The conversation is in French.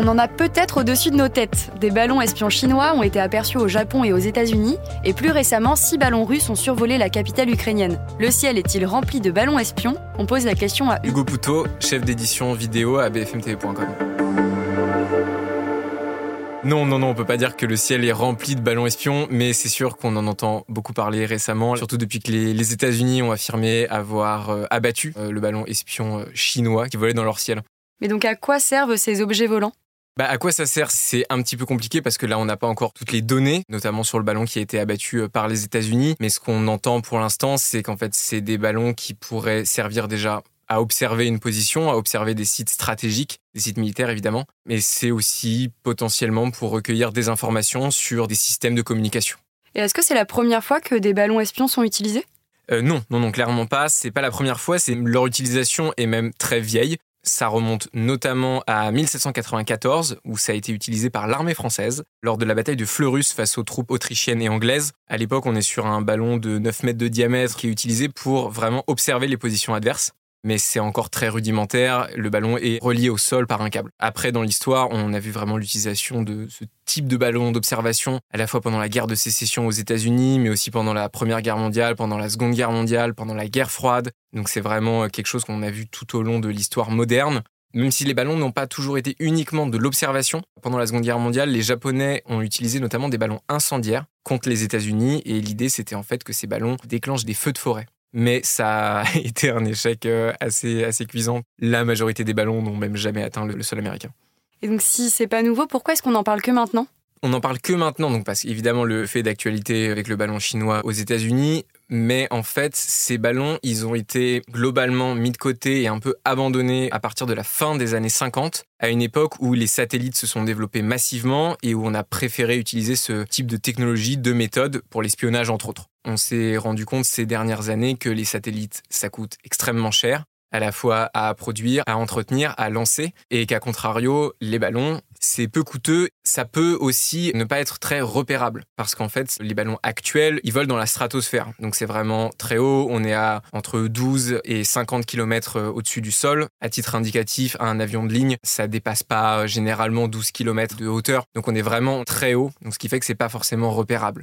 On en a peut-être au-dessus de nos têtes. Des ballons espions chinois ont été aperçus au Japon et aux États-Unis, et plus récemment, six ballons russes ont survolé la capitale ukrainienne. Le ciel est-il rempli de ballons espions? On pose la question à Hugo Poutot, chef d'édition vidéo à bfmtv.com. Non, non, non, on peut pas dire que le ciel est rempli de ballons espions, mais c'est sûr qu'on en entend beaucoup parler récemment, surtout depuis que les, États-Unis ont affirmé avoir euh, abattu euh, le ballon espion euh, chinois qui volait dans leur ciel. Mais donc à quoi servent ces objets volants? Bah, à quoi ça sert? C'est un petit peu compliqué parce que là, on n'a pas encore toutes les données, notamment sur le ballon qui a été abattu euh, par les États-Unis. Mais ce qu'on entend pour l'instant, c'est qu'en fait, c'est des ballons qui pourraient servir déjà à observer une position, à observer des sites stratégiques, des sites militaires évidemment, mais c'est aussi potentiellement pour recueillir des informations sur des systèmes de communication. Et est-ce que c'est la première fois que des ballons espions sont utilisés? Euh, non, non, non, clairement pas. C'est pas la première fois. C'est leur utilisation est même très vieille. Ça remonte notamment à 1794, où ça a été utilisé par l'armée française lors de la bataille de Fleurus face aux troupes autrichiennes et anglaises. À l'époque, on est sur un ballon de 9 mètres de diamètre qui est utilisé pour vraiment observer les positions adverses mais c'est encore très rudimentaire. Le ballon est relié au sol par un câble. Après, dans l'histoire, on a vu vraiment l'utilisation de ce type de ballon d'observation, à la fois pendant la guerre de sécession aux États-Unis, mais aussi pendant la Première Guerre mondiale, pendant la Seconde Guerre mondiale, pendant la guerre froide. Donc c'est vraiment quelque chose qu'on a vu tout au long de l'histoire moderne. Même si les ballons n'ont pas toujours été uniquement de l'observation, pendant la Seconde Guerre mondiale, les Japonais ont utilisé notamment des ballons incendiaires contre les États-Unis, et l'idée c'était en fait que ces ballons déclenchent des feux de forêt mais ça a été un échec euh, assez, assez cuisant. La majorité des ballons n'ont même jamais atteint le, sol américain. Et donc si c'est pas nouveau, pourquoi est-ce qu'on en parle que maintenant? On n'en parle que maintenant, donc parce qu'évidemment le fait d'actualité avec le ballon chinois aux États-Unis, mais en fait ces ballons, ils ont été globalement mis de côté et un peu abandonnés à partir de la fin des années 50, à une époque où les satellites se sont développés massivement et où on a préféré utiliser ce type de technologie, de méthode pour l'espionnage entre autres. On s'est rendu compte ces dernières années que les satellites, ça coûte extrêmement cher, à la fois à produire, à entretenir, à lancer, et qu'à contrario, les ballons, c'est peu coûteux. Ça peut aussi ne pas être très repérable, parce qu'en fait, les ballons actuels, ils volent dans la stratosphère. Donc c'est vraiment très haut, on est à entre 12 et 50 km au-dessus du sol. À titre indicatif, un avion de ligne, ça dépasse pas généralement 12 km de hauteur. Donc on est vraiment très haut, ce qui fait que c'est pas forcément repérable.